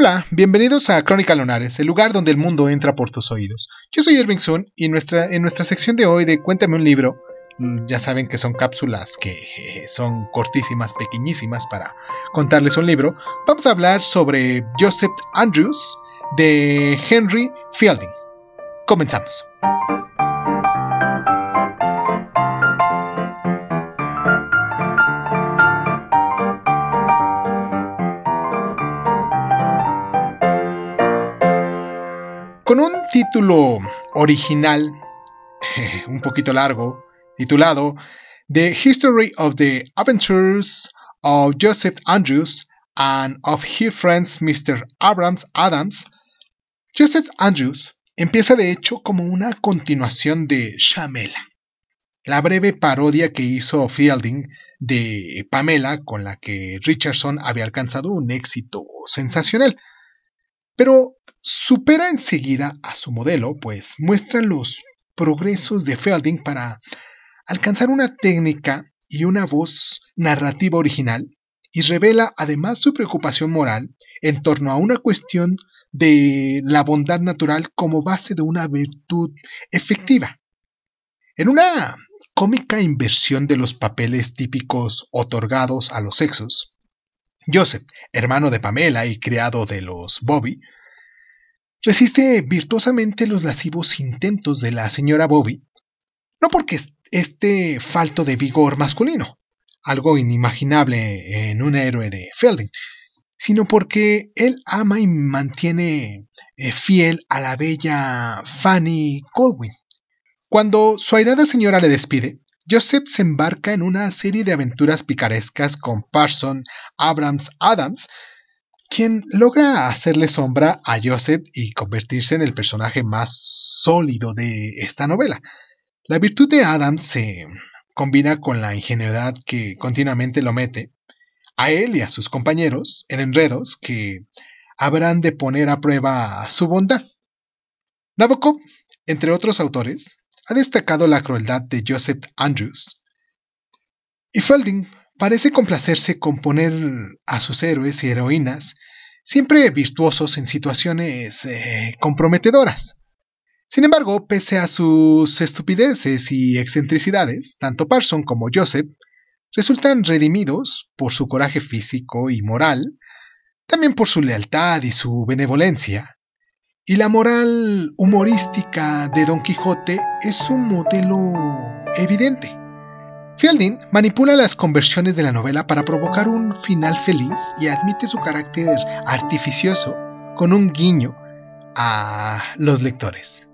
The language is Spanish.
Hola, bienvenidos a Crónica Lunares, el lugar donde el mundo entra por tus oídos. Yo soy Irving Sun y nuestra, en nuestra sección de hoy de Cuéntame un libro, mm, ya saben que son cápsulas que eh, son cortísimas, pequeñísimas para contarles un libro, vamos a hablar sobre Joseph Andrews de Henry Fielding. Comenzamos. Con un título original, un poquito largo, titulado The History of the Adventures of Joseph Andrews and of his friends Mr. Abrams Adams, Joseph Andrews empieza de hecho como una continuación de Shamela, la breve parodia que hizo Fielding de Pamela con la que Richardson había alcanzado un éxito sensacional. Pero supera enseguida a su modelo, pues muestra los progresos de Felding para alcanzar una técnica y una voz narrativa original y revela además su preocupación moral en torno a una cuestión de la bondad natural como base de una virtud efectiva. En una cómica inversión de los papeles típicos otorgados a los sexos, Joseph, hermano de Pamela y criado de los Bobby, resiste virtuosamente los lascivos intentos de la señora Bobby, no porque esté falto de vigor masculino, algo inimaginable en un héroe de Felding, sino porque él ama y mantiene eh, fiel a la bella Fanny Colwyn. Cuando su airada señora le despide, Joseph se embarca en una serie de aventuras picarescas con Parson Abrams Adams, quien logra hacerle sombra a Joseph y convertirse en el personaje más sólido de esta novela. La virtud de Adams se combina con la ingenuidad que continuamente lo mete a él y a sus compañeros en enredos que habrán de poner a prueba su bondad. Nabokov, entre otros autores, ha destacado la crueldad de Joseph Andrews. Y Felding parece complacerse con poner a sus héroes y heroínas siempre virtuosos en situaciones eh, comprometedoras. Sin embargo, pese a sus estupideces y excentricidades, tanto Parson como Joseph resultan redimidos por su coraje físico y moral, también por su lealtad y su benevolencia, y la moral humorística de Don Quijote es un modelo evidente. Fielding manipula las conversiones de la novela para provocar un final feliz y admite su carácter artificioso con un guiño a los lectores.